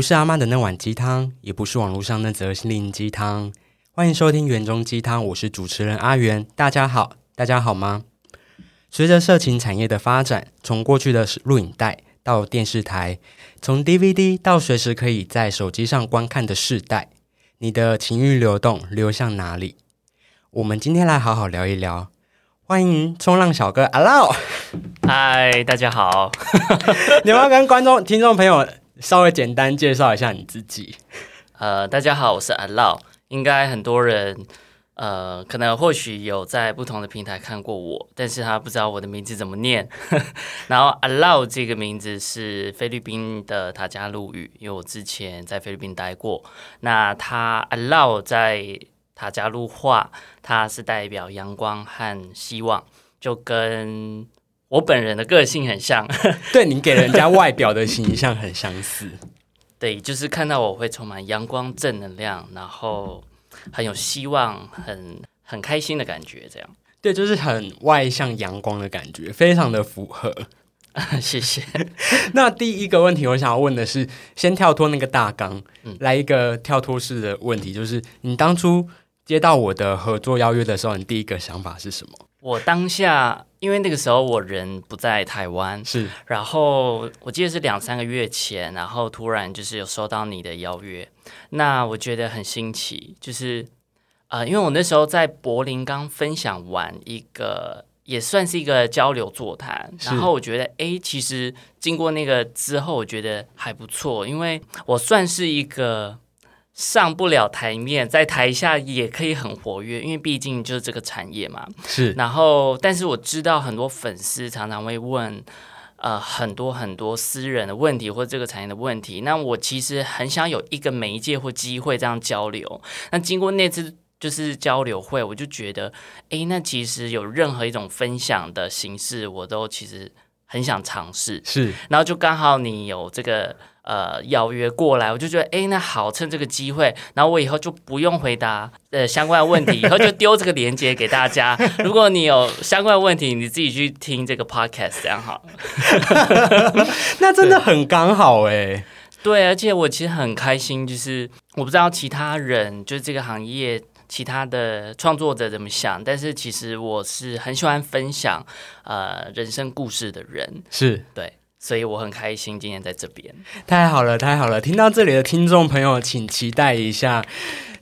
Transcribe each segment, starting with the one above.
不是阿妈的那碗鸡汤，也不是网络上那则心灵鸡汤。欢迎收听园中鸡汤，我是主持人阿元。大家好，大家好吗？随着色情产业的发展，从过去的录影带到电视台，从 DVD 到随时可以在手机上观看的世代，你的情欲流动流向哪里？我们今天来好好聊一聊。欢迎冲浪小哥阿 lau，嗨，大家好。你要不要跟观众、听众朋友稍微简单介绍一下你自己？呃，大家好，我是阿 lau 应该很多人，呃，可能或许有在不同的平台看过我，但是他不知道我的名字怎么念。然后阿 lau 这个名字是菲律宾的塔加路语，因为我之前在菲律宾待过。那他阿 lau 在。塔加路话，它是代表阳光和希望，就跟我本人的个性很像。对你给人家外表的形象很相似。对，就是看到我会充满阳光、正能量，然后很有希望、很很开心的感觉。这样，对，就是很外向、阳光的感觉，非常的符合。谢谢。那第一个问题，我想要问的是，先跳脱那个大纲，来一个跳脱式的问题，就是你当初。接到我的合作邀约的时候，你第一个想法是什么？我当下因为那个时候我人不在台湾，是，然后我记得是两三个月前，然后突然就是有收到你的邀约，那我觉得很新奇，就是呃，因为我那时候在柏林刚分享完一个也算是一个交流座谈，然后我觉得哎，其实经过那个之后，我觉得还不错，因为我算是一个。上不了台面，在台下也可以很活跃，因为毕竟就是这个产业嘛。是，然后，但是我知道很多粉丝常常会问，呃，很多很多私人的问题或者这个产业的问题。那我其实很想有一个媒介或机会这样交流。那经过那次就是交流会，我就觉得，哎，那其实有任何一种分享的形式，我都其实很想尝试。是，然后就刚好你有这个。呃，邀约过来，我就觉得，哎，那好，趁这个机会，然后我以后就不用回答呃相关的问题，以后就丢这个链接给大家。如果你有相关的问题，你自己去听这个 podcast，这样好。那真的很刚好哎。对，而且我其实很开心，就是我不知道其他人就是这个行业其他的创作者怎么想，但是其实我是很喜欢分享呃人生故事的人，是对。所以我很开心今天在这边，太好了，太好了！听到这里的听众朋友，请期待一下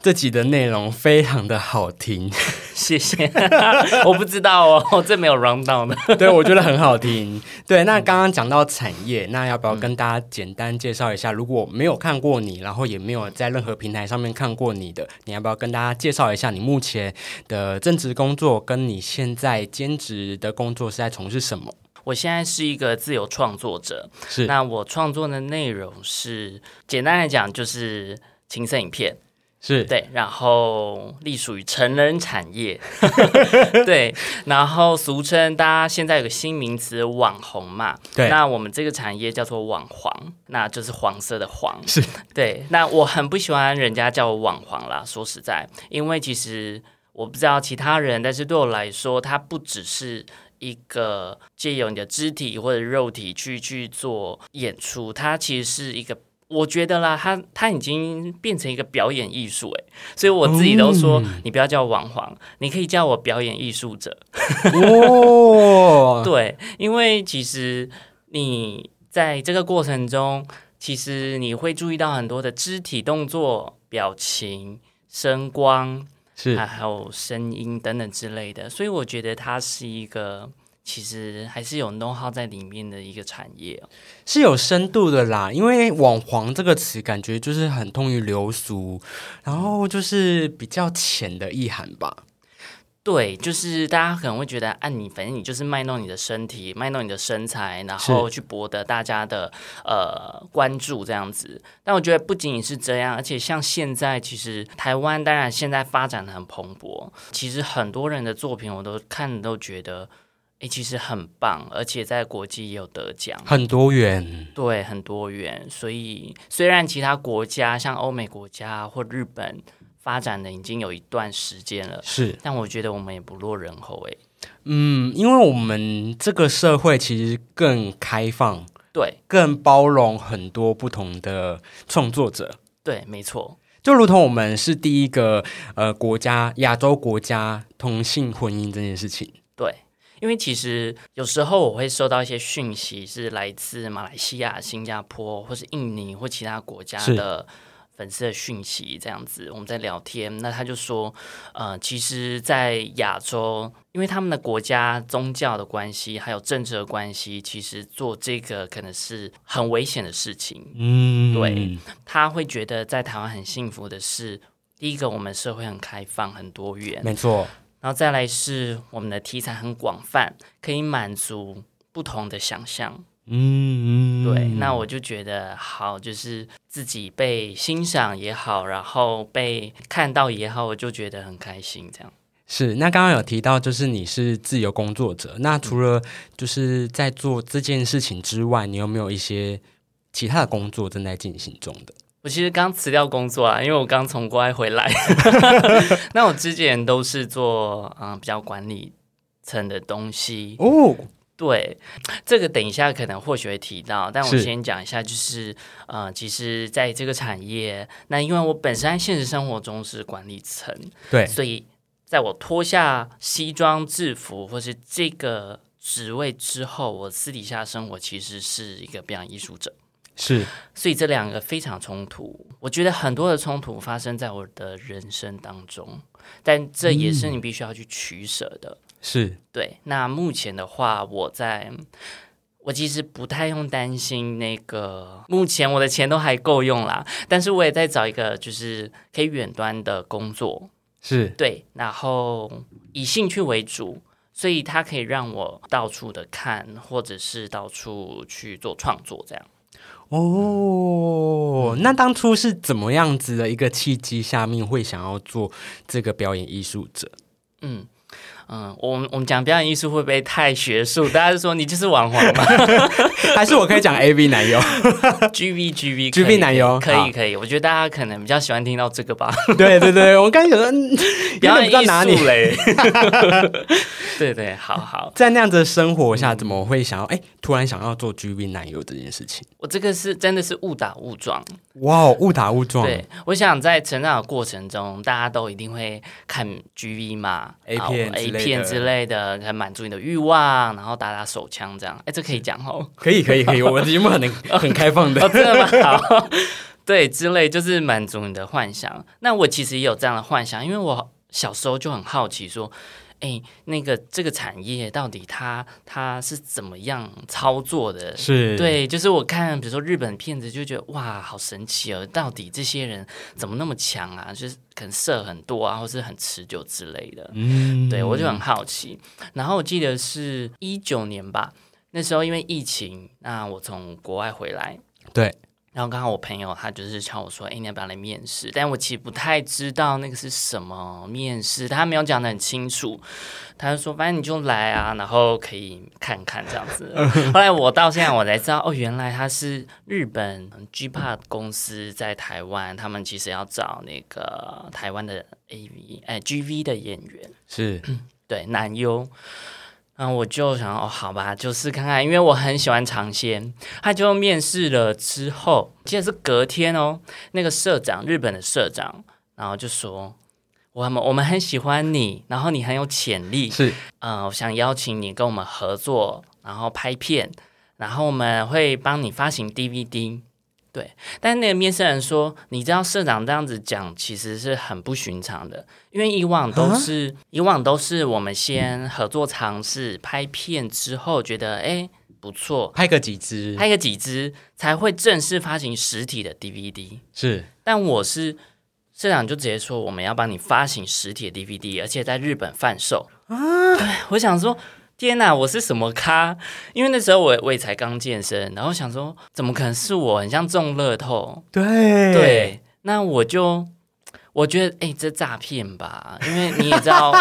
这集的内容，非常的好听。谢谢，我不知道哦，这没有 round down 的。对，我觉得很好听。对，那刚刚讲到产业，那要不要跟大家简单介绍一下？如果没有看过你，然后也没有在任何平台上面看过你的，你要不要跟大家介绍一下你目前的正职工作，跟你现在兼职的工作是在从事什么？我现在是一个自由创作者，是。那我创作的内容是简单来讲就是情色影片，是。对，然后隶属于成人产业，对，然后俗称大家现在有个新名词网红嘛，对，那我们这个产业叫做网黄，那就是黄色的黄，是。对，那我很不喜欢人家叫我网黄啦，说实在，因为其实我不知道其他人，但是对我来说，它不只是。一个借由你的肢体或者肉体去去做演出，它其实是一个，我觉得啦，它它已经变成一个表演艺术哎，所以我自己都说，你不要叫王黄，你可以叫我表演艺术者。哦，对，因为其实你在这个过程中，其实你会注意到很多的肢体动作、表情、声光。是，还有声音等等之类的，所以我觉得它是一个其实还是有 know how 在里面的一个产业，是有深度的啦。因为“网黄”这个词感觉就是很通于流俗，然后就是比较浅的意涵吧。对，就是大家可能会觉得，啊，你反正你就是卖弄你的身体，卖弄你的身材，然后去博得大家的呃关注这样子。但我觉得不仅仅是这样，而且像现在，其实台湾当然现在发展的很蓬勃，其实很多人的作品我都看都觉得，哎，其实很棒，而且在国际也有得奖，很多元，对，很多元。所以虽然其他国家像欧美国家或日本。发展的已经有一段时间了，是，但我觉得我们也不落人后，哎，嗯，因为我们这个社会其实更开放，对更包容很多不同的创作者。对，没错。就如同我们是第一个呃国家亚洲国家同性婚姻这件事情，对，因为其实有时候我会收到一些讯息，是来自马来西亚、新加坡或是印尼或其他国家的粉丝的讯息，这样子我们在聊天，那他就说，呃，其实，在亚洲，因为他们的国家宗教的关系，还有政治的关系，其实做这个可能是很危险的事情。嗯，对，他会觉得在台湾很幸福的是，第一个我们社会很开放、很多元，没错，然后再来是我们的题材很广泛，可以满足不同的想象。嗯，对，那我就觉得好，就是自己被欣赏也好，然后被看到也好，我就觉得很开心。这样，是。那刚刚有提到，就是你是自由工作者，那除了就是在做这件事情之外，你有没有一些其他的工作正在进行中的？我其实刚辞掉工作啊，因为我刚从国外回来。那我之前都是做嗯、呃比较管理层的东西，哦，对，这个等一下可能或许会提到，但我先讲一下，就是呃，其实在这个产业，那因为我本身在现实生活中是管理层，对，所以在我脱下西装制服或是这个职位之后，我私底下生活其实是一个表演艺术者。是，所以这两个非常冲突，我觉得很多的冲突发生在我的人生当中，但这也是你必须要去取舍的。是，对，那目前的话，我在，我其实不太用担心那个，目前我的钱都还够用啦，但是我也在找一个就是可以远端的工作，是，对，然后以兴趣为主，所以它可以让我到处的看，或者是到处去做创作，这样。哦，那当初是怎么样子的一个契机下面会想要做这个表演艺术者？嗯嗯，我们我们讲表演艺术会不会太学术？大家就说你就是网红嘛 还是我可以讲 A V 男优？，G V G V GV 男优可以可以，我觉得大家可能比较喜欢听到这个吧。对对对，我刚才想说，表演艺术嘞，对对，好好，在那样子的生活下，怎么会想要哎，突然想要做 G V 男优这件事情？我这个是真的是误打误撞。哇哦，误打误撞，对，我想在成长的过程中，大家都一定会看 G V 嘛 A 片 A 片之类的，可以满足你的欲望，然后打打手枪这样。哎，这可以讲哦。可以可以可以，我们的节目很很开放的 哦，。真的吗？好，对，之类就是满足你的幻想。那我其实也有这样的幻想，因为我小时候就很好奇，说，哎，那个这个产业到底它它是怎么样操作的？是，对，就是我看，比如说日本片子，就觉得哇，好神奇哦！到底这些人怎么那么强啊？就是可能射很多啊，或是很持久之类的。嗯对我就很好奇。然后我记得是一九年吧，那时候因为疫情，那我从国外回来，对，然后刚好我朋友他就是敲我说：“哎，你要不要来面试？”但我其实不太知道那个是什么面试，他没有讲的很清楚。他就说：“反正你就来啊，然后可以看看这样子。”后来我到现在我才知道，哦，原来他是日本 G p a 公司在台湾，他们其实要找那个台湾的 AV 哎 GV 的演员。是对男优。然后我就想哦，好吧，就试看看，因为我很喜欢尝鲜。他就面试了之后，记得是隔天哦，那个社长，日本的社长，然后就说，我们我们很喜欢你，然后你很有潜力，是，呃，我想邀请你跟我们合作，然后拍片，然后我们会帮你发行 DVD。对，但那个面试人说，你知道社长这样子讲，其实是很不寻常的，因为以往都是以往都是我们先合作尝试拍片之后，觉得哎不错，拍个几支，拍个几支才会正式发行实体的 DVD。是但我是社长就直接说我们要帮你发行实体的 DVD，而且在日本贩售我想说。天哪，我是什么咖？因为那时候我我也才刚健身，然后想说，怎么可能是我？很像中乐透。对对，那我就我觉得，哎、这诈骗吧？因为你也知道，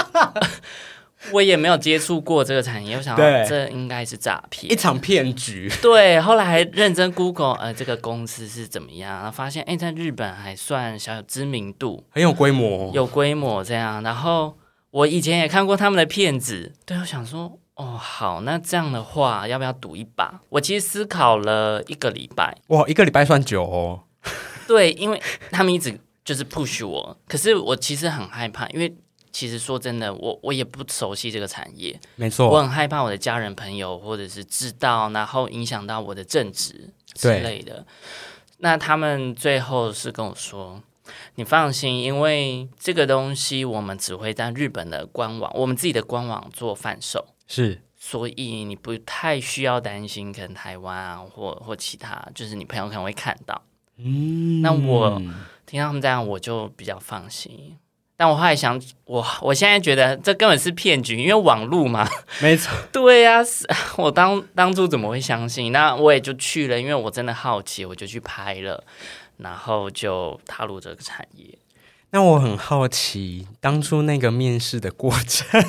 我也没有接触过这个产业，我想对这应该是诈骗一。场骗局，对，后来还认真 Google，呃，这个公司是怎么样，然后发现，哎，在日本还算小有知名度，很有规模，有规模这样。然后我以前也看过他们的片子，对我想说，哦，好，那这样的话，要不要赌一把？我其实思考了一个礼拜，哇，一个礼拜算久哦。对，因为他们一直就是 push 我，可是我其实很害怕，因为其实说真的，我我也不熟悉这个产业，没错，我很害怕我的家人朋友或者是知道，然后影响到我的正职之类的。那他们最后是跟我说：“你放心，因为这个东西我们只会在日本的官网，我们自己的官网做贩售，是所以你不太需要担心，可能台湾啊或或其他，就是你朋友可能会看到。嗯，那我听到他们这样，我就比较放心。但我后来想，我我现在觉得这根本是骗局，因为网络嘛。没错，对呀、是我当当初怎么会相信？那我也就去了，因为我真的好奇，我就去拍了，然后就踏入这个产业。那我很好奇，当初那个面试的过程，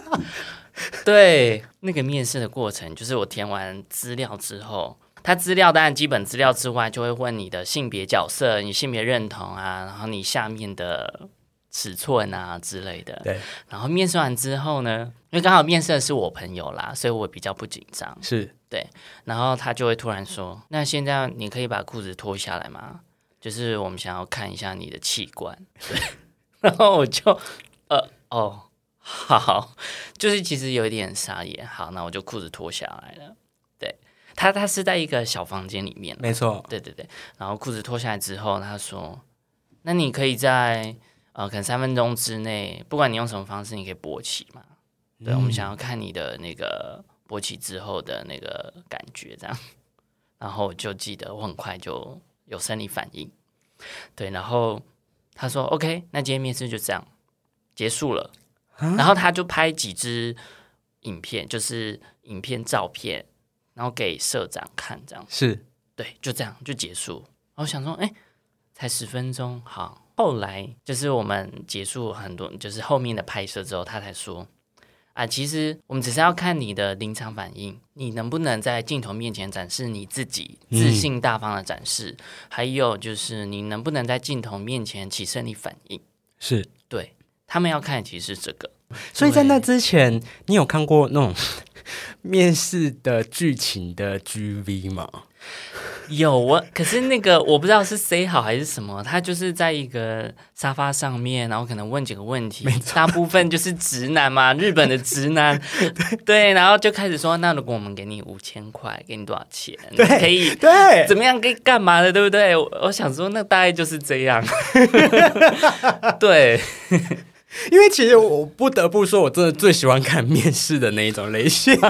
对，那个面试的过程，就是我填完资料之后，他资料当然基本资料之外，就会问你的性别角色、你性别认同啊，然后你下面的尺寸啊之类的。对，然后面试完之后呢，因为刚好面试的是我朋友啦，所以我比较不紧张。是对然后他就会突然说：“那现在你可以把裤子脱下来吗？就是我们想要看一下你的器官。”对，然后我就呃哦好，就是其实有一点傻眼。好，那我就裤子脱下来了。对他，他是在一个小房间里面，没错，对对对。然后裤子脱下来之后，他说：“那你可以在呃可能三分钟之内，不管你用什么方式，你可以勃起嘛？对，我们想要看你的那个勃起之后的那个感觉，这样。然后我就记得我很快就有生理反应，对。然后他说：“OK，那今天面试就这样结束了。”然后他就拍几支影片，就是影片照片，然后给社长看，这样。是对，就这样就结束。然后我想说，哎，才十分钟，好。后来就是我们结束很多，就是后面的拍摄之后，他才说，啊，其实我们只是要看你的临场反应，你能不能在镜头面前展示你自己，自信大方的展示，还有就是你能不能在镜头面前起生理反应。是，对他们要看的其实是这个，所以在那之前，你有看过那种 面试的剧情的 GV 吗？有我，可是那个我不知道是 say 好还是什么，他就是在一个沙发上面，然后可能问几个问题，大部分就是直男嘛，日本的直男，对，然后就开始说，那如果我们给你五千块，给你多少钱？你对可以对，怎么样？可以干嘛的？对不对？我我想说，那大概就是这样，对。因为其实我不得不说，我真的最喜欢看面试的那一种类型。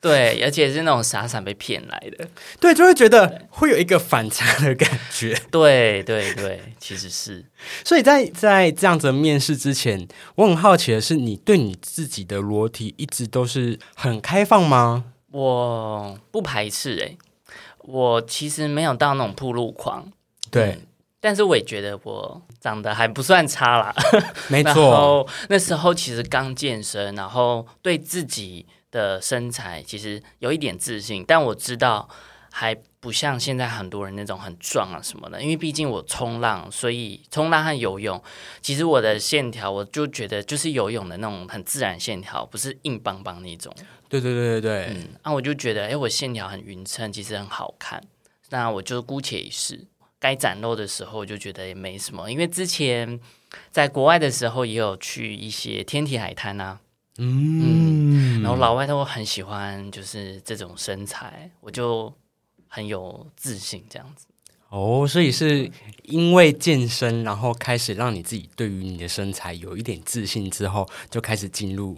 对，而且是那种傻傻被骗来的。对，就会觉得会有一个反差的感觉。对对对，其实是所以在在这样子的面试之前，我很好奇的是，你对你自己的裸体一直都是很开放吗？我不排斥诶、我其实没有到那种铺路狂，对，但是我也觉得我长得还不算差啦。没错，后那时候其实刚健身，然后对自己的身材其实有一点自信，但我知道还不像现在很多人那种很壮啊什么的，因为毕竟我冲浪，所以冲浪和游泳，其实我的线条我就觉得就是游泳的那种很自然线条，不是硬邦邦那种。对对对对对，嗯，那、我就觉得，哎，我线条很匀称，其实很好看。那我就姑且一试，该展露的时候，我就觉得也没什么，因为之前在国外的时候也有去一些天体海滩啊，嗯，然后老外都很喜欢就是这种身材，我就很有自信这样子。哦，所以是因为健身，然后开始让你自己对于你的身材有一点自信之后，就开始进入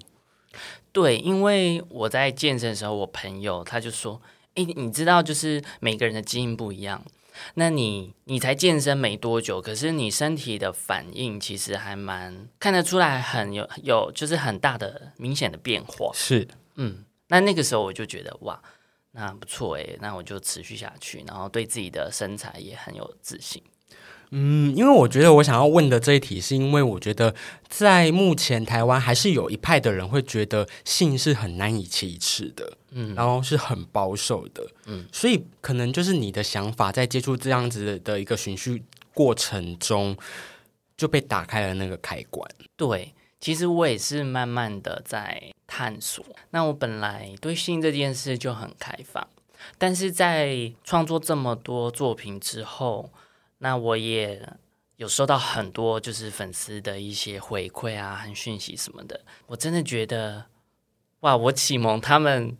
对，因为我在健身的时候，我朋友他就说：“诶，你知道，就是每个人的基因不一样。那你你才健身没多久，可是你身体的反应其实还蛮看得出来，很有有就是很大的明显的变化。是嗯，那那个时候我就觉得哇，那不错诶，那我就持续下去，然后对自己的身材也很有自信。嗯，因为我觉得我想要问的这一题，是因为我觉得在目前台湾还是有一派的人会觉得性是很难以启齿的，嗯然后是很保守的，嗯，所以可能就是你的想法在接触这样子的一个循序过程中就被打开了那个开关。对，其实我也是慢慢的在探索。那我本来对性这件事就很开放，但是在创作这么多作品之后，那我也有收到很多就是粉丝的一些回馈啊、和讯息什么的。我真的觉得，哇，我启蒙他们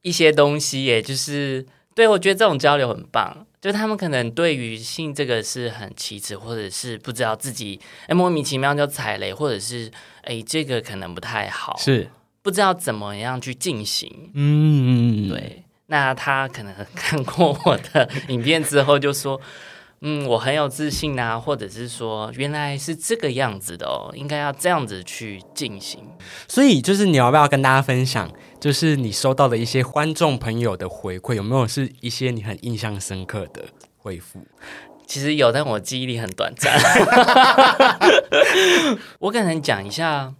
一些东西，耶，就是对我觉得这种交流很棒。就他们可能对于性这个是很奇耻，或者是不知道自己哎莫名其妙就踩雷，或者是哎这个可能不太好，是不知道怎么样去进行。嗯，对，那他可能看过我的影片之后就说。嗯，我很有自信啊，或者是说原来是这个样子的哦，应该要这样子去进行。所以就是你要不要跟大家分享，就是你收到的一些观众朋友的回馈，有没有是一些你很印象深刻的回复？其实有，但我记忆力很短暂。我可能讲一下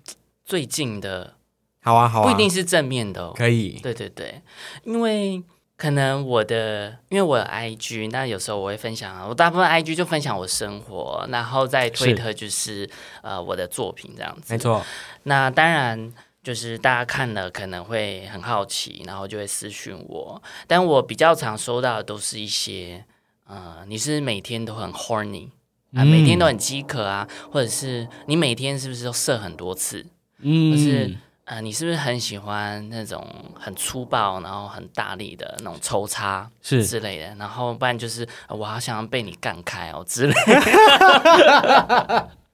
最近的，好啊，好啊，不一定是正面的，可以。对对对，因为。可能我的，因为我有 IG，那有时候我会分享，我大部分 IG 就分享我生活，然后在推特就是呃我的作品这样子。没错。那当然就是大家看了可能会很好奇，然后就会私讯我。但我比较常收到的都是一些，呃，你是每天都很 horny 啊，每天都很饥渴啊，或者是你每天是不是都射很多次？嗯，是。呃，你是不是很喜欢那种很粗暴，然后很大力的那种抽插是之类的？然后不然就是我好想要被你干开哦之类。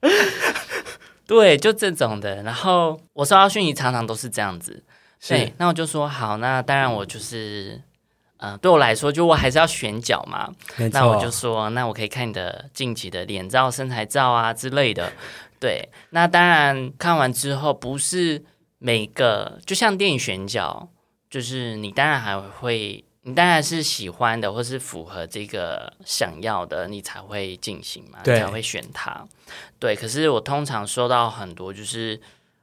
对，就这种的。然后我收到讯息常常都是这样子。对，那我就说好，那当然我就是，呃，对我来说，就我还是要选角嘛。那我就说，那我可以看你的近期的脸照、身材照啊之类的。对，那当然看完之后不是。每个就像电影选角，就是你当然还会，你当然是喜欢的，或是符合这个想要的，你才会进行嘛，才会选他。对，可是我通常收到很多，就是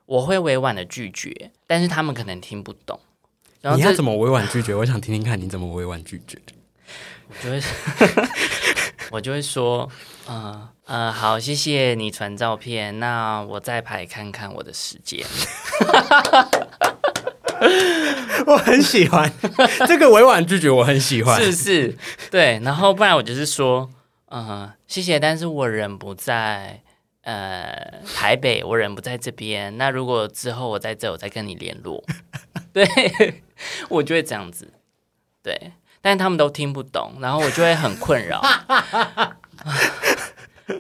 我会委婉的拒绝，但是他们可能听不懂。然后你要怎么委婉拒绝？我想听听看你怎么委婉拒绝。我就会，我就会说，嗯。呃，好，谢谢你传照片，那我再排看看我的时间。我很喜欢 这个委婉拒绝，我很喜欢，是是，对。然后不然我就是说，嗯，谢谢，但是我人不在呃台北，我人不在这边。那如果之后我在这，我再跟你联络。对，我就会这样子。对，但是他们都听不懂，然后我就会很困扰。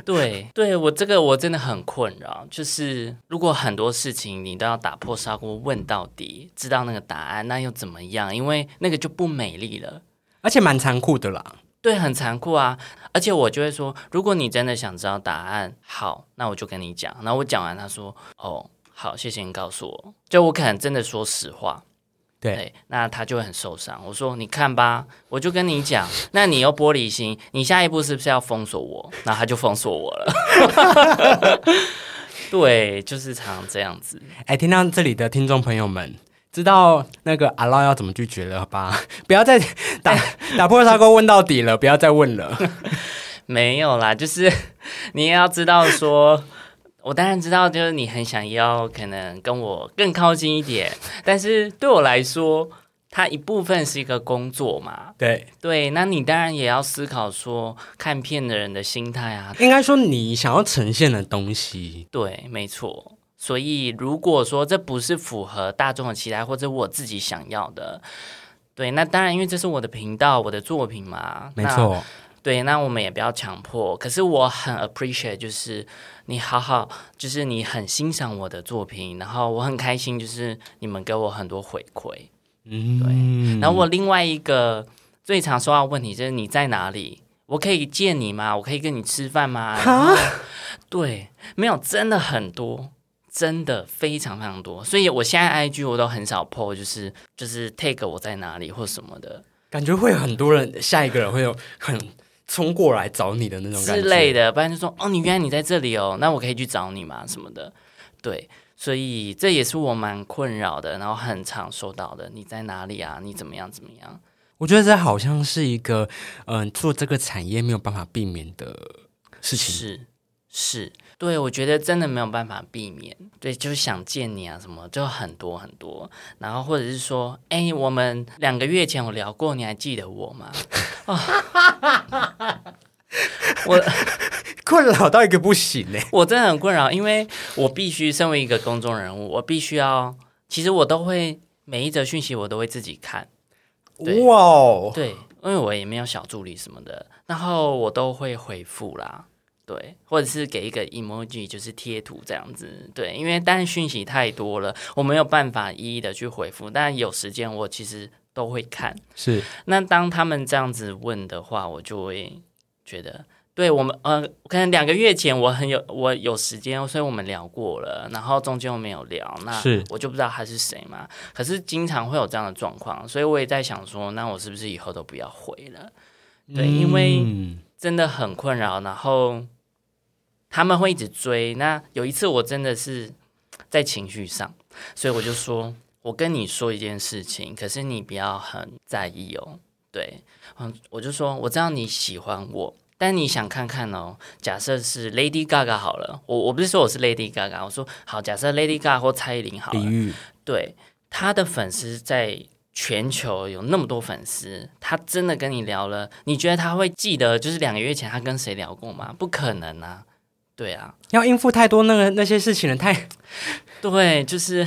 对，对我这个我真的很困扰，就是如果很多事情你都要打破砂锅问到底，知道那个答案，那又怎么样？因为那个就不美丽了，而且蛮残酷的啦。对，很残酷啊！而且我就会说，如果你真的想知道答案，好，那我就跟你讲。然后我讲完，他说：“哦，好，谢谢你告诉我。”就我可能真的说实话。对，那他就会很受伤。我说，你看吧，我就跟你讲，那你又玻璃心，你下一步是不是要封锁我？那他就封锁我了。对，就是常常这样子。哎，听到这里的听众朋友们，知道那个阿拉要怎么拒绝了吧？不要再打打破砂锅问到底了，不要再问了。没有啦，就是你也要知道说。我当然知道，就是你很想要可能跟我更靠近一点，但是对我来说，它一部分是一个工作嘛。对对，那你当然也要思考说看片的人的心态啊。应该说你想要呈现的东西，对，没错。所以如果说这不是符合大众的期待，或者我自己想要的，对，那当然因为这是我的频道，我的作品嘛。没错。对，那我们也不要强迫。可是我很 appreciate，就是你好好，就是你很欣赏我的作品，然后我很开心，就是你们给我很多回馈。嗯，对。然后我另外一个最常说到问题就是你在哪里？我可以见你吗？我可以跟你吃饭吗？对，没有，真的很多，真的非常非常多。所以我现在 IG 我都很少 po，就是就是 take 我在哪里或什么的，感觉会有很多人，下一个人会有很。冲过来找你的那种感觉之类的，不然就说哦，你原来你在这里哦，那我可以去找你吗？什么的，对，所以这也是我蛮困扰的，然后很常收到的，你在哪里啊？你怎么样？怎么样？我觉得这好像是一个，嗯，做这个产业没有办法避免的事情。是是对，我觉得真的没有办法避免。对，就是想见你啊，什么就很多很多。然后或者是说，哎，我们两个月前我聊过，你还记得我吗？我 困扰到一个不行呢。我真的很困扰，因为我必须身为一个公众人物，我必须要，其实我都会每一则讯息我都会自己看。哇，对，因为我也没有小助理什么的，然后我都会回复啦。对，或者是给一个 emoji，就是贴图这样子。对，因为但是讯息太多了，我没有办法一一的去回复。但有时间，我其实都会看。是，那当他们这样子问的话，我就会觉得，对我们，呃，可能两个月前我很有我有时间，所以我们聊过了，然后中间我没有聊，那我就不知道他是谁嘛。可是经常会有这样的状况，所以我也在想说，那我是不是以后都不要回了？对，因为真的很困扰，然后。他们会一直追。那有一次，我真的是在情绪上，所以我就说：“我跟你说一件事情，可是你不要很在意哦。”对，嗯，我就说：“我知道你喜欢我，但你想看看哦。假设是 Lady Gaga 好了，我我不是说我是 Lady Gaga，我说好，假设 Lady Gaga 或蔡依林好了。对，他的粉丝在全球有那么多粉丝，他真的跟你聊了，你觉得他会记得就是两个月前他跟谁聊过吗？不可能啊！对啊，要应付太多那个那些事情了，太 对，就是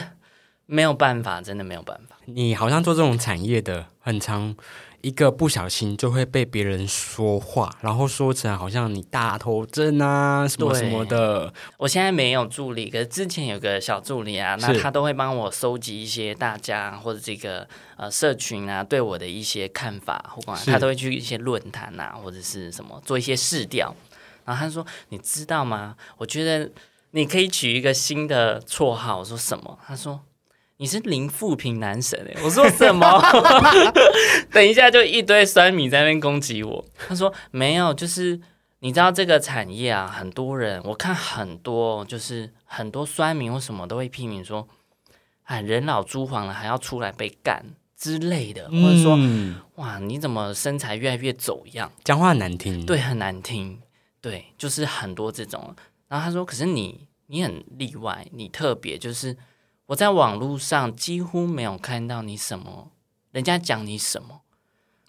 没有办法，真的没有办法。你好像做这种产业的，很长一个不小心就会被别人说话，然后说成好像你大头症啊什么什么的。我现在没有助理，可是之前有个小助理啊，那他都会帮我收集一些大家或者这个呃社群啊对我的一些看法，或管他都会去一些论坛啊或者是什么做一些试调。然后他说：“你知道吗？我觉得你可以取一个新的绰号。”我说：“什么？”他说：“你是零负评男神。”哎，我说：“什么？” 等一下就一堆酸米在那边攻击我。他说：“没有，就是你知道这个产业啊，很多人我看很多，就是很多酸民或什么都会批评说，哎，人老珠黄了还要出来被干之类的，或者说，哇，你怎么身材越来越走样？讲话很难听，对，很难听。”对，就是很多这种。然后他说：“可是你，你很例外，你特别，就是我在网络上几乎没有看到你什么，人家讲你什么，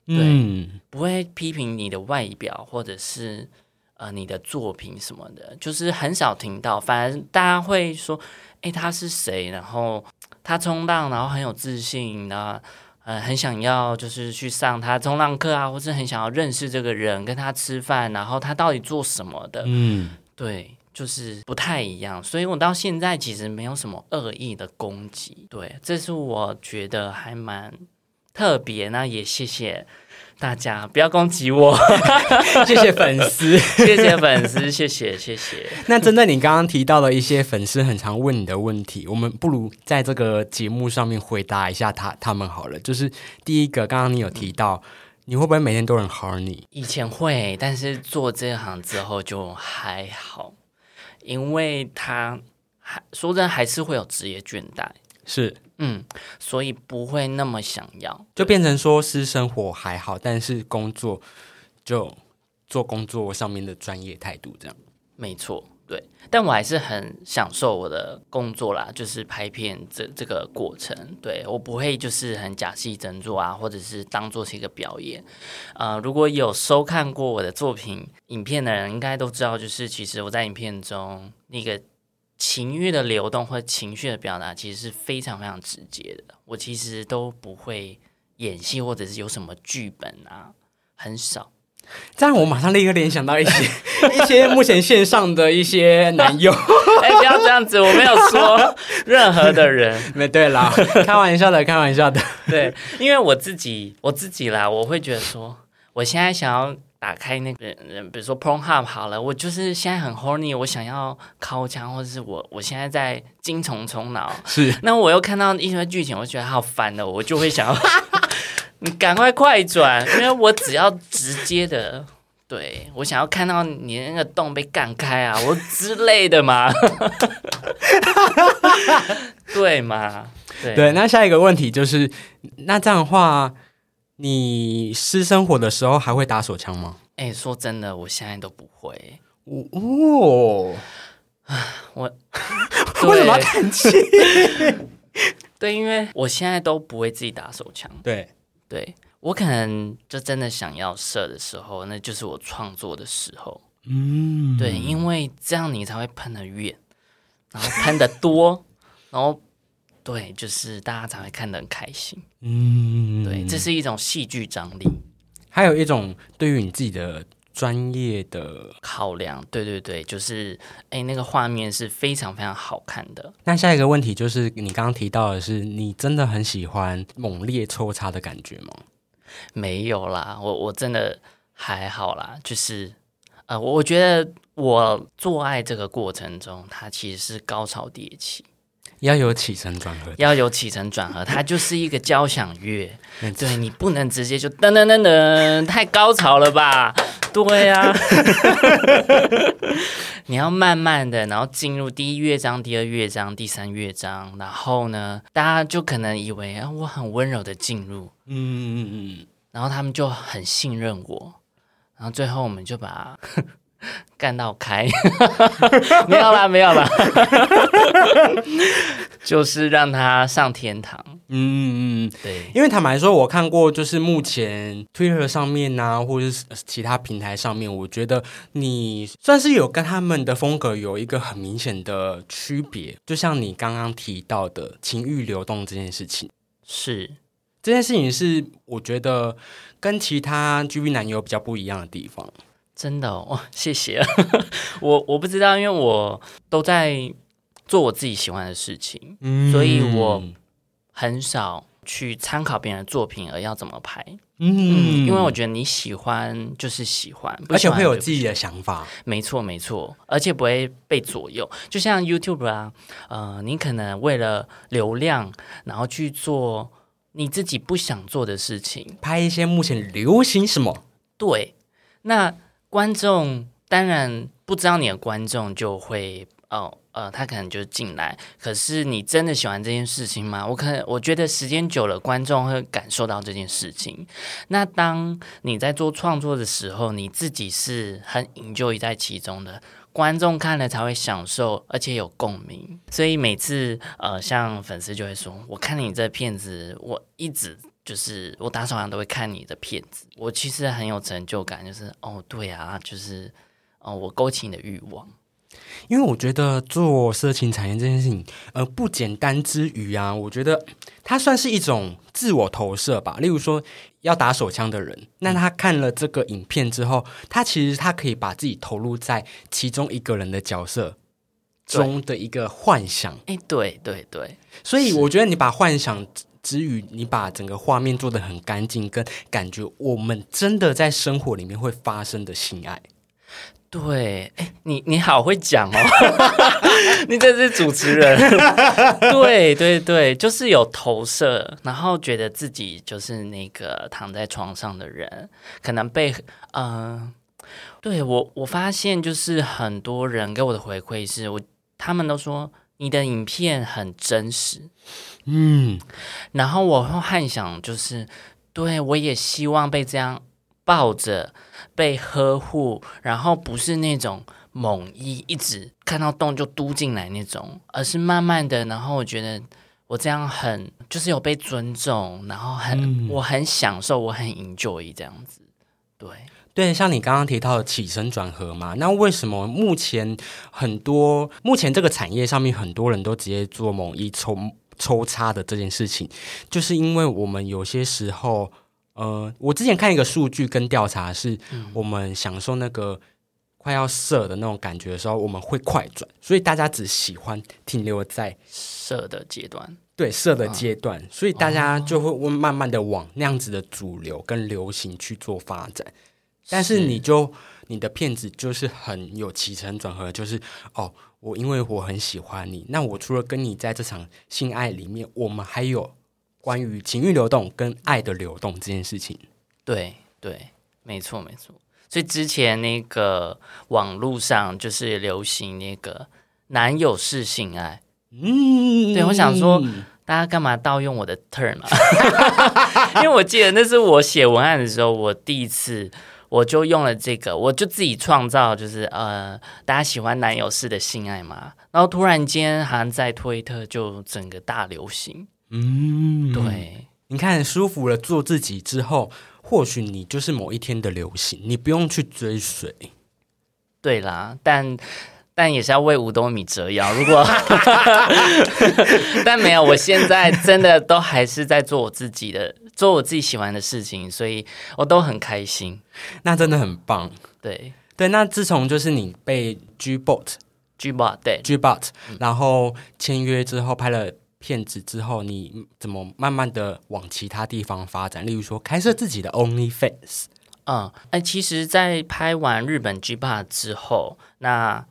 对，不会批评你的外表或者是呃你的作品什么的，就是很少听到。反而大家会说：，哎，他是谁？然后他冲浪，然后很有自信，然后。”呃，很想要就是去上他冲浪课啊，或是很想要认识这个人，跟他吃饭，然后他到底做什么的？嗯，对，就是不太一样。所以我到现在其实没有什么恶意的攻击，对，这是我觉得还蛮特别。那也谢谢。大家不要攻击我，谢谢粉丝，谢谢粉丝，谢谢谢谢。那针对你刚刚提到的一些粉丝很常问你的问题，我们不如在这个节目上面回答一下他他们好了。就是第一个，刚刚你有提到，你会不会每天都很好你？以前会，但是做这行之后就还好，因为他还说真还是会有职业倦怠。是。嗯，所以不会那么想要，就变成说私生活还好，但是工作就做工作上面的专业态度这样。没错，对，但我还是很享受我的工作啦，就是拍片这这个过程，对我不会就是很假戏真做啊，或者是当做是一个表演。呃，如果有收看过我的作品影片的人，应该都知道，就是其实我在影片中那个。情欲的流动或情绪的表达，其实是非常非常直接的。我其实都不会演戏，或者是有什么剧本啊，很少。这样我马上立刻联想到一些 一些目前线上的一些男友。哎，不要这样子，我没有说 任何的人。没对啦，开玩笑的，开玩笑的。对，因为我自己我自己啦，我会觉得说，我现在想要。打开那个，比如说 Pornhub 好了，我就是现在很 horny，我想要靠墙，或者是我我现在在精虫充脑，是，那我又看到一些剧情，我觉得好烦的，我就会想要 你赶快快转，因为我只要直接的，对我想要看到你那个洞被干开啊，我之类的嘛，对嘛？对，那下一个问题就是，那这样的话。你私生活的时候还会打手枪吗？哎，说真的，我现在都不会。哦，我 为什么叹气？对，因为我现在都不会自己打手枪。对，对我可能就真的想要射的时候，那就是我创作的时候。嗯，对，因为这样你才会喷得远，然后喷得多，然后对，就是大家才会看得很开心。嗯，对，这是一种戏剧张力还有一种对于你自己的专业的。考量。对对对，就是哎，那个画面是非常非常好看的。那下一个问题就是，你刚刚提到的是，你真的很喜欢猛烈抽插的感觉吗？没有啦，我我真的还好啦，就是呃，我我觉得我做爱这个过程中，它其实是高潮迭起，要有起承转合。要有起承转合，它就是一个交响乐。对你不能直接就噔噔噔噔，太高潮了吧？对呀、你要慢慢的，然后进入第一乐章、第二乐章、第三乐章，然后呢，大家就可能以为啊，我很温柔的进入，嗯嗯嗯然后他们就很信任我，然后最后我们就把 干到开，没有啦，没有啦，就是让他上天堂。嗯嗯嗯。对，因为坦白说，我看过，就是目前 Twitter 上面呐、或者是其他平台上面，我觉得你算是有跟他们的风格有一个很明显的区别。就像你刚刚提到的情欲流动这件事情，是这件事情是我觉得跟其他 GB 男友比较不一样的地方。真的哦，哇 谢谢。我我不知道，因为我都在做我自己喜欢的事情，嗯所以我很少去参考别人的作品而要怎么拍。嗯嗯，因为我觉得你喜欢就是喜欢，不而且会有自己的想法。没错，没错，而且不会被左右。就像 YouTube 啊，呃，你可能为了流量，然后去做你自己不想做的事情。拍一些目前流行什么？对，那观众当然不知道你的观众就会哦。呃，他可能就进来，可是你真的喜欢这件事情吗？我可能我觉得时间久了，观众会感受到这件事情。那当你在做创作的时候，你自己是很 enjoy 在其中的，观众看了才会享受，而且有共鸣。所以每次呃，像粉丝就会说：“我看你这片子，我一直就是我打扫完都会看你的片子。”我其实很有成就感，就是哦，对啊，就是哦，我勾起你的欲望。因为我觉得做色情产业这件事情，呃，不简单之余啊，我觉得它算是一种自我投射吧。例如说，要打手枪的人，那他看了这个影片之后，他其实他可以把自己投入在其中一个人的角色中的一个幻想。哎，对对对，所以我觉得你把幻想之余，你把整个画面做得很干净，跟感觉我们真的在生活里面会发生的性爱。对，你你好会讲哦，你真是主持人。对对对，就是有投射，然后觉得自己就是那个躺在床上的人，可能被呃，对我我发现就是很多人给我的回馈是我，他们都说你的影片很真实，嗯，然后我会幻想，就是对我也希望被这样抱着，被呵护，然后不是那种猛一一直看到洞就嘟进来那种，而是慢慢的，然后我觉得我这样很就是有被尊重，然后很、嗯。我很享受，我很 enjoy 这样子，对。对，像你刚刚提到的起升转合嘛，那为什么目前很多目前这个产业上面很多人都直接做某一抽抽插的这件事情，就是因为我们有些时候，呃，我之前看一个数据跟调查是，我们享受那个快要射的那种感觉的时候，我们会快转，所以大家只喜欢停留在射的阶段，对射的阶段，所以大家就会慢慢的往那样子的主流跟流行去做发展。但是你就你的片子就是很有起承转合，就是哦，我因为我很喜欢你，那我除了跟你在这场性爱里面，我们还有关于情欲流动跟爱的流动这件事情。对对，没错没错。所以之前那个网络上就是流行那个男友式性爱，嗯，对我想说大家干嘛盗用我的 term 啊？因为我记得那是我写文案的时候，我第一次我就用了这个，我就自己创造，就是呃，大家喜欢男友式的性爱嘛，然后突然间好像在推特就整个大流行，嗯，对，你看舒服了，做自己之后，或许你就是某一天的流行，你不用去追随。对啦，但但也是要为五斗米折腰。如果 但没有，我现在真的都还是在做我自己的，做我自己喜欢的事情，所以我都很开心。那真的很棒。对对，那自从就是你被 G Bot，G Bot 对 G Bot，然后签约之后拍了片子之后，你怎么慢慢的往其他地方发展？例如说开设自己的 OnlyFans。嗯，哎，其实，在拍完日本 G Bot 之后，那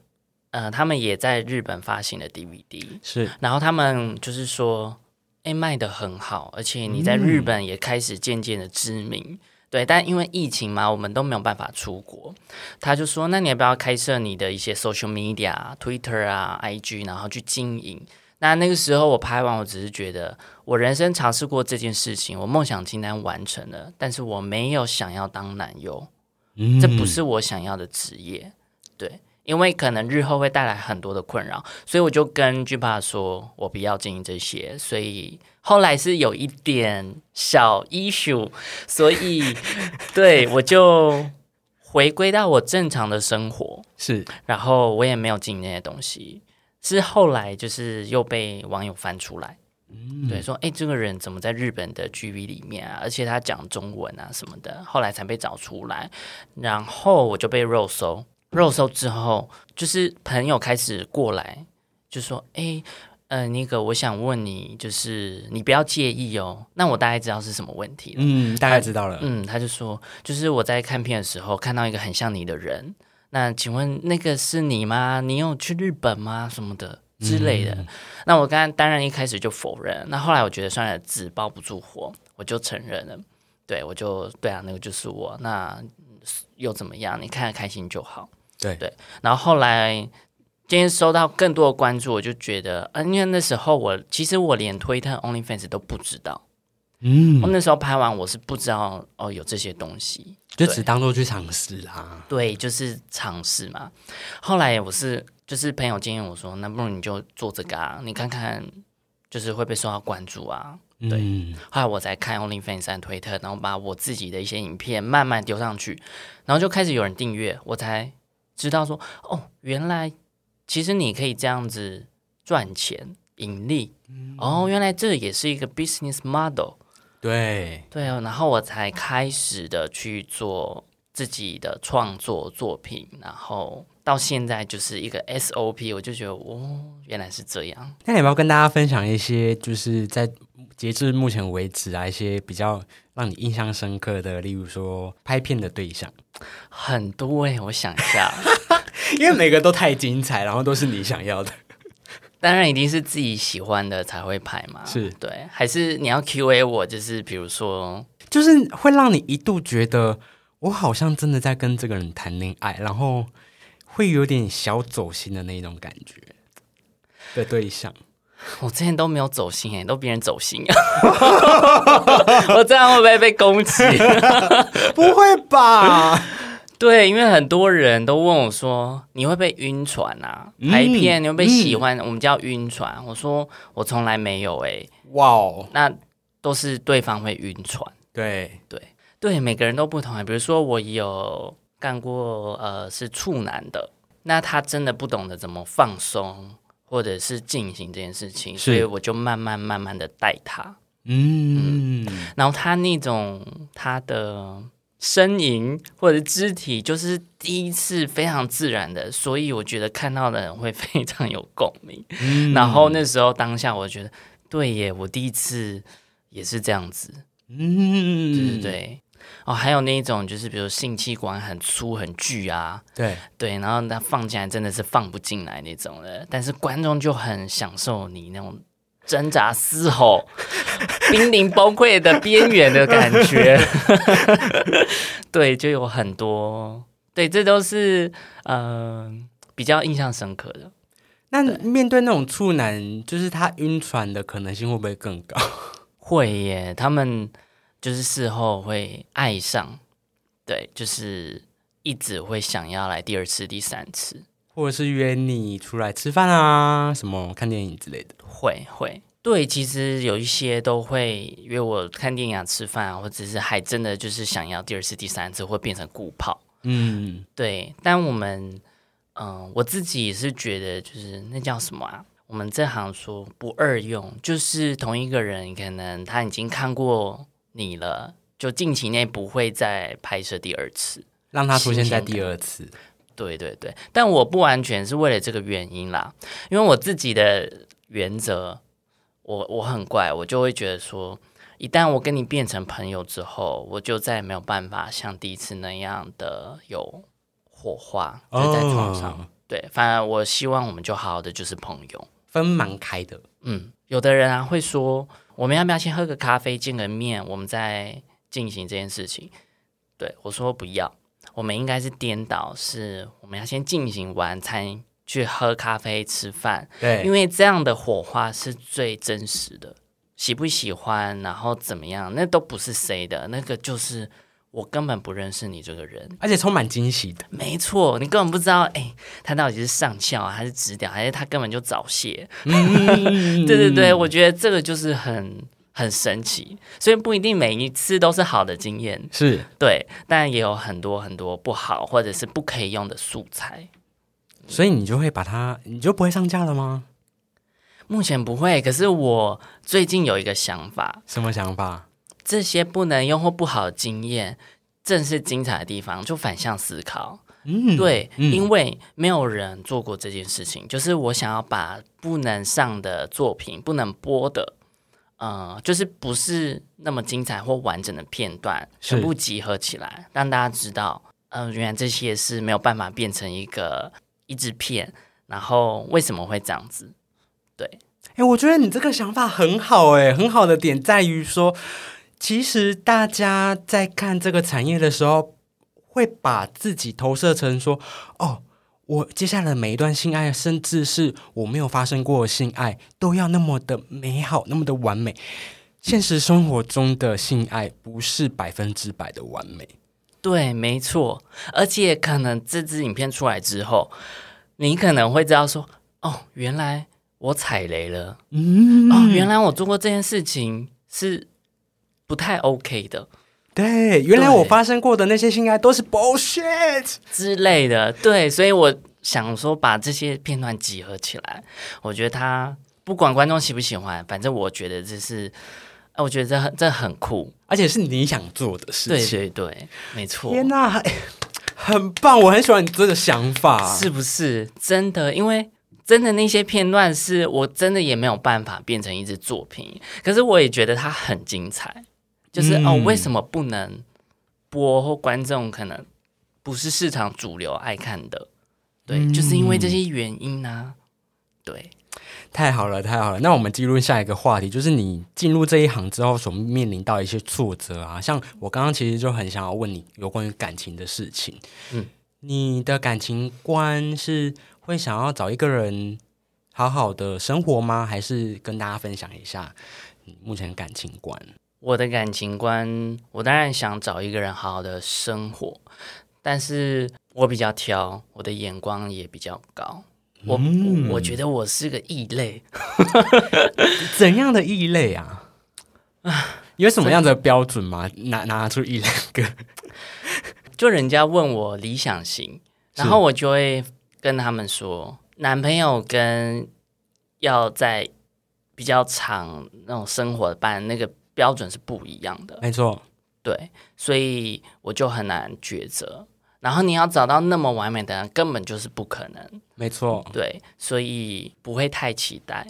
呃，他们也在日本发行了 DVD，是，然后他们就是说，哎，卖的很好，而且你在日本也开始渐渐的知名。对，但因为疫情嘛，我们都没有办法出国。他就说：“那你要不要开设你的一些 social media、Twitter 啊、IG，然后去经营？”那那个时候我拍完，我只是觉得我人生尝试过这件事情，我梦想清单完成了，但是我没有想要当男优，这不是我想要的职业。对，因为可能日后会带来很多的困扰，所以我就跟巨爸说，我不要经营这些。所以后来是有一点小 issue，所以 对我就回归到我正常的生活，是，然后我也没有经营那些东西。是后来就是又被网友翻出来，对，说哎，这个人怎么在日本的 G V 里面啊？而且他讲中文啊什么的，后来才被找出来。然后我就被肉搜，肉搜之后，就是朋友开始过来，就说哎，呃，那个我想问你，就是你不要介意哦。那我大概知道是什么问题了，嗯，大概知道了，嗯，他就说，就是我在看片的时候看到一个很像你的人。那请问那个是你吗？你有去日本吗？什么的之类的？那我刚刚当然一开始就否认，那后来我觉得算了，纸包不住火，我就承认了。对，我就对啊，那个就是我。那又怎么样？你看得开心就好。对对。然后后来今天收到更多的关注，我就觉得，嗯，因为那时候我其实我连推特 OnlyFans 都不知道。嗯，我那时候拍完，我是不知道哦有这些东西，就只当做去尝试啦。对，就是尝试嘛。后来我是就是朋友建议我说，那不如你就做这个啊，你看看就是会被受到关注啊。对，后来我才看 OnlyFans 推特，然后把我自己的一些影片慢慢丢上去，然后就开始有人订阅，我才知道说，哦，原来其实你可以这样子赚钱盈利。哦，原来这也是一个 business model。对对啊，然后我才开始的去做自己的创作作品，然后到现在就是一个 SOP，我就觉得哦，原来是这样。那你要不要跟大家分享一些，就是在截至目前为止啊，一些比较让你印象深刻的，例如说拍片的对象，很多哎，我想一下，因为每个都太精彩，然后都是你想要的。当然一定是自己喜欢的才会拍嘛，是对，还是你要 Q A 我？就是比如说，就是会让你一度觉得我好像真的在跟这个人谈恋爱，然后会有点小走心的那种感觉的对象。我之前都没有走心哎，都别人走心啊！我这样会不会被攻击？不会吧？对，因为很多人都问我说：“你会被晕船啊？拍片你会被喜欢？我们叫晕船。”我说：“我从来没有。”哎，哇哦，那都是对方会晕船。对对对，每个人都不同。比如说，我有干过呃是处男的，那他真的不懂得怎么放松或者是进行这件事情，所以我就慢慢慢慢的带他。嗯，然后他那种他的。呻吟或者肢体就是第一次非常自然的，所以我觉得看到的人会 非常有共鸣。然后那时候当下，我觉得对耶，我第一次也是这样子。嗯，对对对。哦，还有那一种就是比如性器官很粗很巨啊，对对，然后它放进来真的是放不进来那种的，但是观众就很享受你那种。挣扎嘶吼，濒临崩溃的边缘的感觉，对，就有很多，对，这都是嗯比较印象深刻的。那面对那种处男，就是他晕船的可能性会不会更高？会耶，他们就是事后会爱上，对，就是一直会想要来第二次、第三次，或者是约你出来吃饭啊，什么看电影之类的。会会。对，其实有一些都会约我看电影啊、吃饭啊，或者是还真的就是想要第二次、第三次，会变成固炮。嗯，对，但我们，嗯、我自己也是觉得，就是那叫什么啊？我们这行说不二用，就是同一个人，可能他已经看过你了，就近期内不会再拍摄第二次。让它出现在第二次。对对对，但我不完全是为了这个原因啦，因为我自己的原则，我我很怪，我就会觉得说，一旦我跟你变成朋友之后，我就再也没有办法像第一次那样的有火花，就在床上。哦对，反而我希望我们就好好的就是朋友。分蛮开的。嗯，有的人啊会说，我们要不要先喝个咖啡，见个面，我们再进行这件事情？对我说不要，我们应该是颠倒，是我们要先进行完餐，去喝咖啡、吃饭，对，因为这样的火花是最真实的。喜不喜欢，然后怎么样，那都不是谁的，那个就是我根本不认识你这个人。而且充满惊喜的。没错，你根本不知道，哎、他到底是上翘啊，还是直屌，还是他根本就早泄？嗯 对对对，我觉得这个就是很很神奇，所以不一定每一次都是好的经验，是对，但也有很多很多不好或者是不可以用的素材。所以你就会把它，你就不会上架了吗？目前不会，可是我最近有一个想法，什么想法？这些不能用或不好的经验，正是精彩的地方，就反向思考。嗯，对，嗯因为没有人做过这件事情，就是我想要把不能上的作品、不能播的，呃，就是不是那么精彩或完整的片段，全部集合起来，让大家知道，嗯、原来这些是没有办法变成一个一支片，然后为什么会这样子？对，哎、我觉得你这个想法很好、哎，很好的点在于说，其实大家在看这个产业的时候，会把自己投射成说，哦，我接下来每一段性爱，甚至是我没有发生过的性爱，都要那么的美好，那么的完美。现实生活中的性爱不是百分之百的完美，对，没错，而且可能这支影片出来之后，你可能会知道说，哦，原来我踩雷了。嗯哦，原来我做过这件事情是不太 OK 的对，原来我发生过的那些性爱都是 bullshit。之类的，对，所以我想说把这些片段集合起来，我觉得他不管观众喜不喜欢，反正我觉得这是，呃我觉得这很这很酷，而且是你想做的事对情。对对，没错，天哪、哎很棒，我很喜欢你这个想法。是不是真的？因为真的那些片段是我真的也没有办法变成一支作品，可是我也觉得它很精彩。就是、嗯哦，为什么不能播或观众可能不是市场主流爱看的？对，嗯就是因为这些原因呢、对，太好了，太好了。那我们进入下一个话题，就是你进入这一行之后所面临到一些挫折啊。像我刚刚其实就很想要问你有关于感情的事情。嗯，你的感情观是会想要找一个人好好的生活吗？还是跟大家分享一下你目前的感情观？我的感情观，我当然想找一个人好好的生活，但是我比较挑，我的眼光也比较高。我、嗯我我觉得我是个异类，怎样的异类啊？有什么样的标准吗？拿拿出一两个。就人家问我理想型，然后我就会跟他们说，男朋友跟要在比较长那种生活的伴，那个标准是不一样的。没错，对，所以我就很难抉择。然后你要找到那么完美的人，根本就是不可能。没错。对，所以不会太期待。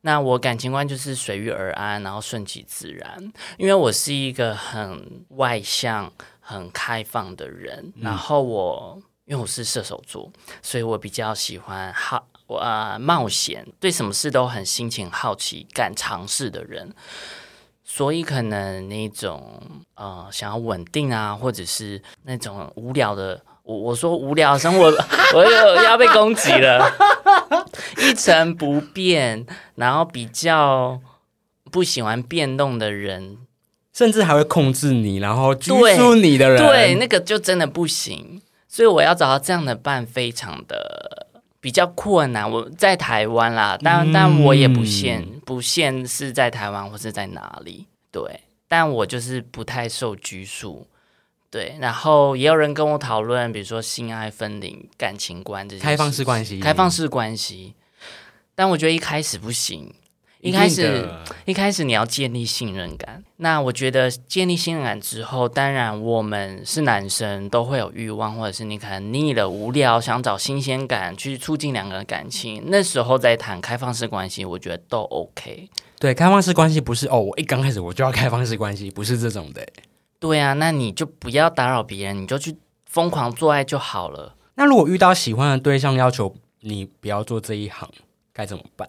那我感情观就是随遇而安，然后顺其自然。因为我是一个很外向、很开放的人，然后我因为我是射手座，所以我比较喜欢好我呃冒险，对什么事都很心情好奇、敢尝试的人。所以可能那种呃想要稳定啊，或者是那种无聊的，我我说无聊生活，我又要被攻击了。一成不变，然后比较不喜欢变动的人，甚至还会控制你，然后拘对束你的人。对，那个就真的不行。所以我要找到这样的伴，非常的比较困难。我在台湾啦，但、嗯但我也不限不限是在台湾或是在哪里，对。但我就是不太受拘束，对。然后也有人跟我讨论，比如说性爱分离、感情观这些开放式关系，开放式关系。但我觉得一开始不行，一开始的一开始你要建立信任感。那我觉得建立信任感之后，当然我们是男生都会有欲望，或者是你可能腻了、无聊，想找新鲜感去促进两个人感情。那时候再谈开放式关系，我觉得都 OK。对开放式关系不是哦，我一刚开始我就要开放式关系，不是这种的。对啊，那你就不要打扰别人，你就去疯狂做爱就好了。那如果遇到喜欢的对象要求你不要做这一行，该怎么办？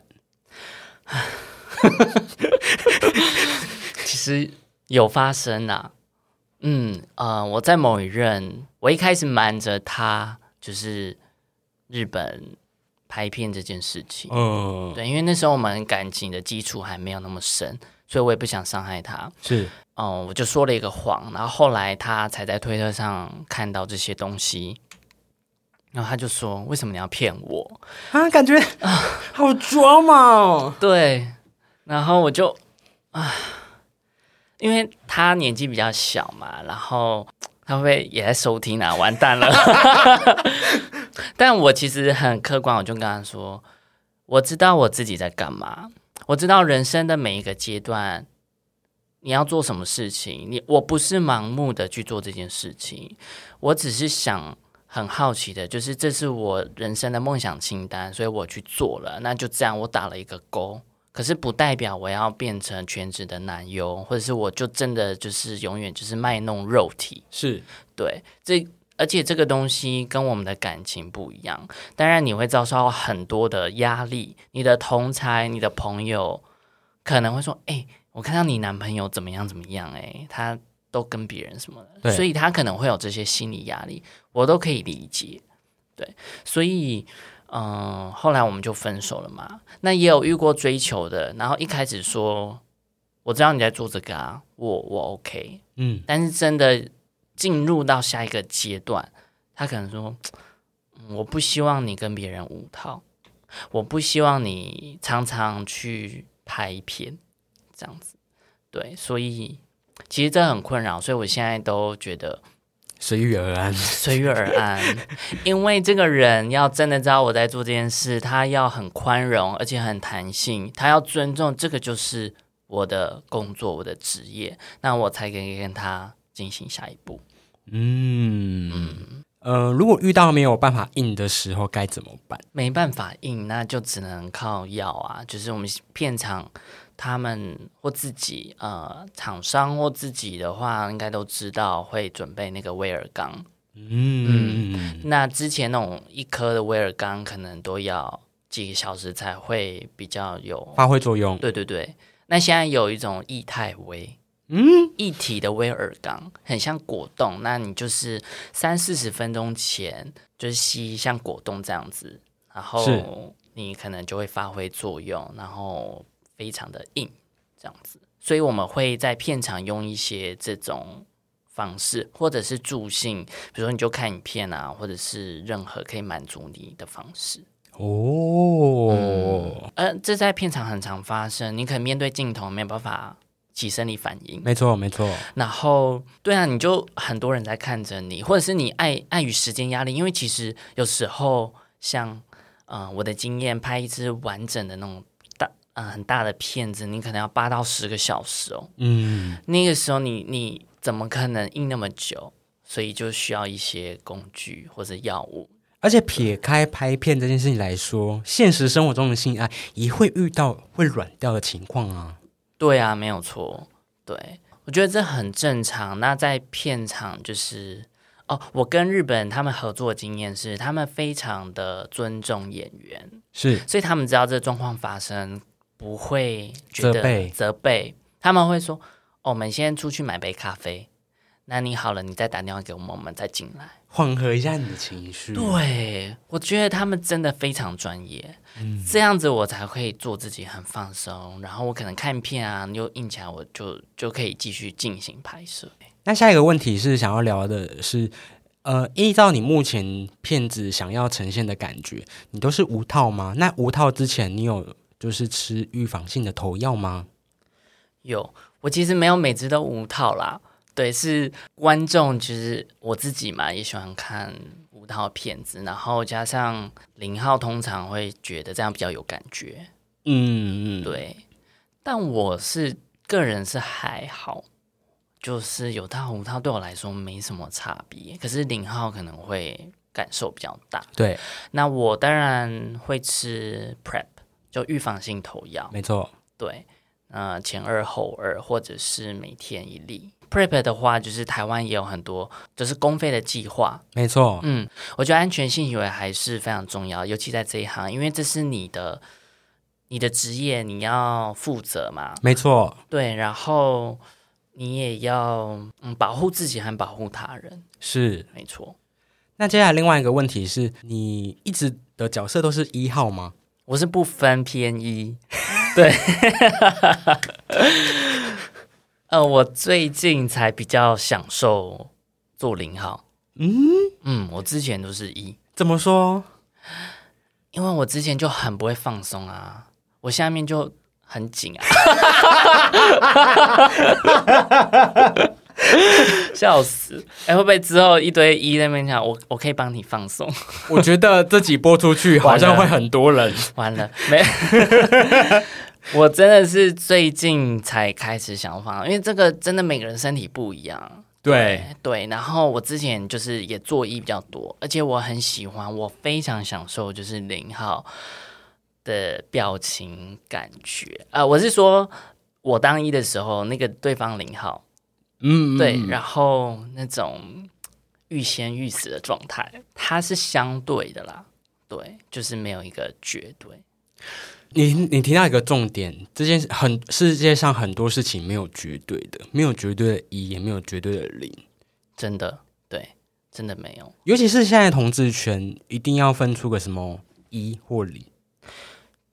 其实有发生啊，嗯呃，我在某一任，我一开始瞒着他，就是日本拍片这件事情。嗯，对，因为那时候我们感情的基础还没有那么深，所以我也不想伤害他。是哦、我就说了一个谎，然后后来他才在推特上看到这些东西，然后他就说：“为什么你要骗我啊，感觉啊好装嘛哦。”对，然后我就啊，因为他年纪比较小嘛，然后他会不会也在收听啊？完蛋了！但我其实很客观，我就跟他说：“我知道我自己在干嘛，我知道人生的每一个阶段。”你要做什么事情？你我不是盲目的去做这件事情，我只是想很好奇的，就是这是我人生的梦想清单，所以我去做了，那就这样，我打了一个勾。可是不代表我要变成全职的男优，或者是我就真的就是永远就是卖弄肉体。是对，这而且这个东西跟我们的感情不一样，当然你会遭受很多的压力，你的同才、你的朋友可能会说：“哎、我看到你男朋友怎么样怎么样、哎，他都跟别人什么的，所以他可能会有这些心理压力，我都可以理解。对，所以嗯、后来我们就分手了嘛。那也有遇过追求的，然后一开始说我知道你在做这个啊，我我 OK，嗯，但是真的进入到下一个阶段，他可能说：“嗯我不希望你跟别人无套，我不希望你常常去拍片，这样子。”对，所以其实这很困扰，所以我现在都觉得随遇而安。随遇而安，因为这个人要真的知道我在做这件事，他要很宽容，而且很弹性，他要尊重这个就是我的工作，我的职业，那我才可以跟他进行下一步。嗯呃，如果遇到没有办法硬的时候该怎么办？没办法硬，那就只能靠药啊。就是我们片场他们或自己呃厂商或自己的话，应该都知道会准备那个威尔刚。嗯，那之前那种一颗的威尔刚，可能都要几个小时才会比较有。发挥作用。对对对，那现在有一种液态威。嗯，一体的威尔刚很像果冻，那你就是三四十分钟前就是吸像果冻这样子，然是后你可能就会发挥作用，然后非常的硬这样子。所以我们会在片场用一些这种方式，或者是助兴，比如说你就看影片啊，或者是任何可以满足你的方式。哦，呃，这在片场很常发生，你可能面对镜头没有办法起生理反应，没错没错，然后，对啊，你就很多人在看着你，或者是你碍碍于时间压力，因为其实有时候像呃我的经验，拍一支完整的那种大呃很大的片子，你可能要八到十个小时哦。嗯，那个时候你你怎么可能硬那么久？所以就需要一些工具或者药物。而且撇开拍片这件事情来说，现实生活中的性爱也会遇到会软掉的情况啊。对啊，没有错。对，我觉得这很正常。那在片场就是哦，我跟日本他们合作的经验是，他们非常的尊重演员，是所以他们知道这状况发生不会觉得责备他们会说：“哦，我们先出去买杯咖啡。”那你好了，你再打电话给我们，我们再进来。缓和一下你的情绪。对，我觉得他们真的非常专业，这样子我才会做自己很放松。然后我可能看片啊，又硬起来，我就就可以继续进行拍摄。那下一个问题是想要聊的是，呃，依照你目前片子想要呈现的感觉，你都是无套吗？那无套之前你有就是吃预防性的头药吗？有，我其实没有每只都五套啦。对，是观众，其实我自己嘛也喜欢看五套片子，然后加上零号，通常会觉得这样比较有感觉。嗯嗯，对。但我是个人是还好，就是有套五套对我来说没什么差别，可是零号可能会感受比较大。对，那我当然会吃 prep，就预防性投药。没错，对，呃，前二后二，或者是每天一粒。Prep 的话，就是台湾也有很多，就是公费的计划。没错，嗯，我觉得安全性行为还是非常重要，尤其在这一行，因为这是你的你的职业，你要负责嘛。没错，对，然后你也要嗯保护自己和保护他人。是，没错。那接下来另外一个问题是你一直的角色都是一号吗？我是不分偏一，对。呃，我最近才比较享受做零号。嗯嗯，我之前都是一，怎么说？因为我之前就很不会放松啊，我下面就很紧啊。笑死！哎，会不会之后一堆一在那边讲我，我可以帮你放松？我觉得这集播出去好像会很多人。完了没？我真的是最近才开始想放，因为这个真的每个人身体不一样。对对，然后我之前就是也做一比较多，而且我很喜欢，我非常享受就是零号的表情感觉啊！我是说我当一的时候，那个对方零号，嗯，对，然后那种欲仙欲死的状态，它是相对的啦，对，就是没有一个绝对。你你提到一个重点，这件很世界上很多事情没有绝对的，没有绝对的一，也没有绝对的零，真的对，真的没有。尤其是现在同志圈，一定要分出个什么一或零。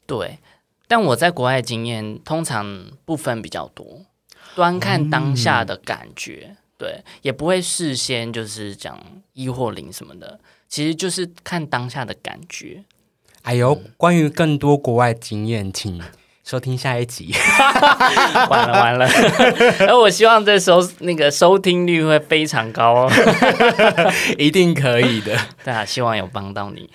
对，但我在国外经验，通常不分比较多，端看当下的感觉，对，也不会事先就是讲一或零什么的，其实就是看当下的感觉。还有关于更多国外经验，请收听下一集。完 了完了，而我希望这收那个收听率会非常高哦，一定可以的。对啊，希望有帮到你。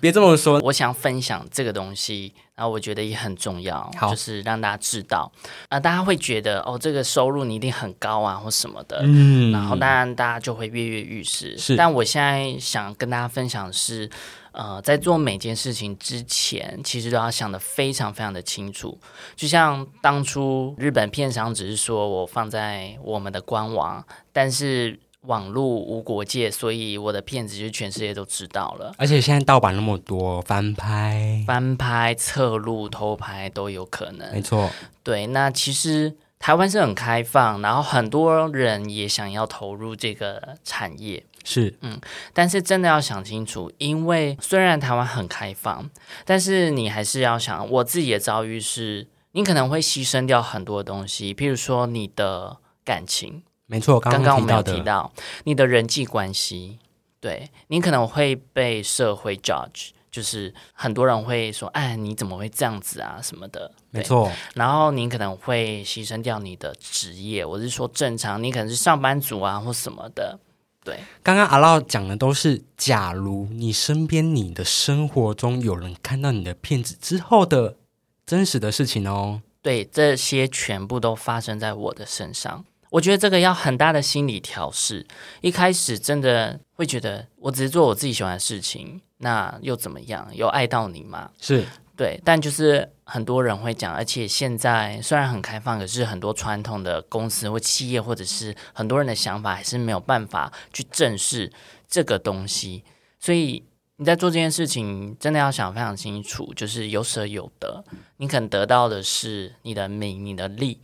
别这么说，我想分享这个东西，然后我觉得也很重要，就是让大家知道啊，大家会觉得哦，这个收入你一定很高啊，或什么的。嗯，然后当然大家就会跃跃欲试。是，但我现在想跟大家分享的是。呃，在做每件事情之前，其实都要想得非常非常的清楚。就像当初日本片商只是说我放在我们的官网，但是网络无国界，所以我的片子就全世界都知道了。而且现在盗版那么多，翻拍、翻拍、侧录、偷拍都有可能。没错，对。那其实台湾是很开放，然后很多人也想要投入这个产业。是，嗯，但是真的要想清楚，因为虽然台湾很开放，但是你还是要想，我自己的遭遇是，你可能会牺牲掉很多东西，譬如说你的感情，没错，刚刚我们有提到你的人际关系，对你可能会被社会 judge，就是很多人会说，哎，你怎么会这样子啊什么的，没错，然后你可能会牺牲掉你的职业，我是说正常，你可能是上班族啊或什么的。对，刚刚阿乐讲的都是，假如你身边、你的生活中有人看到你的片子之后的真实的事情哦。对，这些全部都发生在我的身上。我觉得这个要很大的心理调试。一开始真的会觉得，我只是做我自己喜欢的事情，那又怎么样？有爱到你吗？是。对，但就是很多人会讲，而且现在虽然很开放，可是很多传统的公司或企业，或者是很多人的想法，还是没有办法去正视这个东西。所以你在做这件事情，真的要想非常清楚，就是有舍有得。你可能得到的是你的名、你的利。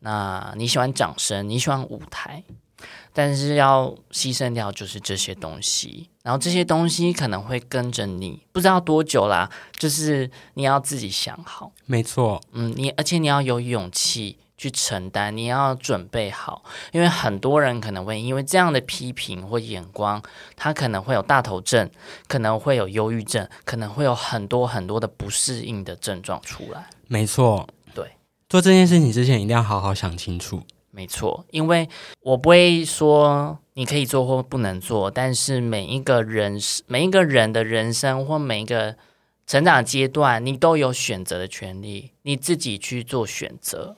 那你喜欢掌声，你喜欢舞台，但是要牺牲掉就是这些东西，然后这些东西可能会跟着你，不知道多久啦。就是你要自己想好，没错，嗯，你而且你要有勇气去承担，你要准备好，因为很多人可能会因为这样的批评或眼光，他可能会有大头症，可能会有忧郁症，可能会有很多很多的不适应的症状出来。没错，对，做这件事情之前一定要好好想清楚。没错，因为我不会说你可以做或不能做，但是每一个人每一个人的人生或每一个成长阶段，你都有选择的权利，你自己去做选择，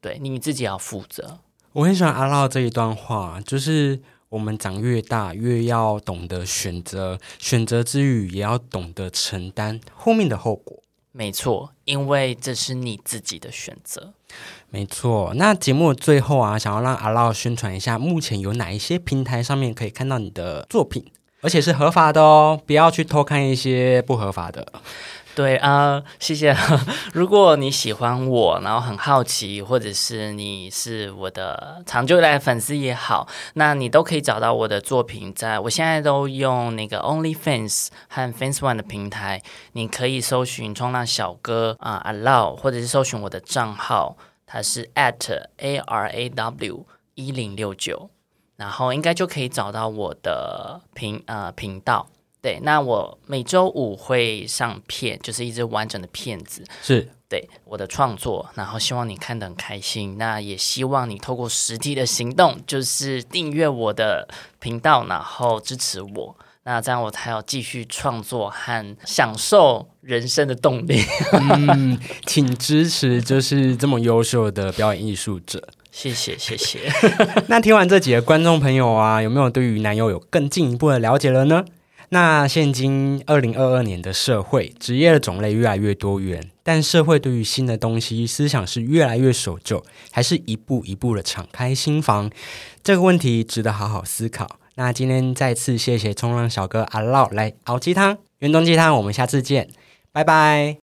对你自己要负责。我很喜欢阿乐这一段话，就是我们长越大，越要懂得选择，选择之余也要懂得承担后面的后果。没错，因为这是你自己的选择。没错，那节目最后啊，想要让阿乐宣传一下，目前有哪一些平台上面可以看到你的作品，而且是合法的哦，不要去偷看一些不合法的。对啊，谢谢。如果你喜欢我，然后很好奇，或者是你是我的长久以来粉丝也好，那你都可以找到我的作品。在我现在都用那个 OnlyFans 和 Fans One 的平台，你可以搜寻冲浪小哥啊，Allow，或者是搜寻我的账号。它是 at a r a w 一零六九，然后应该就可以找到我的频呃频道。对，那我每周五会上片，就是一支完整的片子。是对我的创作，然后希望你看得很开心。那也希望你透过实际的行动，就是订阅我的频道，然后支持我。那这样我才有继续创作和享受人生的动力。嗯，请支持，就是这么优秀的表演艺术者。谢谢，谢谢。那听完这几个观众朋友啊，有没有对于男友有更进一步的了解了呢？那现今二零二二年的社会，职业的种类越来越多元，但社会对于新的东西思想是越来越守旧，还是一步一步的敞开心房？这个问题值得好好思考。那今天再次谢谢冲浪小哥阿闹来熬鸡汤，原冬鸡汤，我们下次见，拜拜。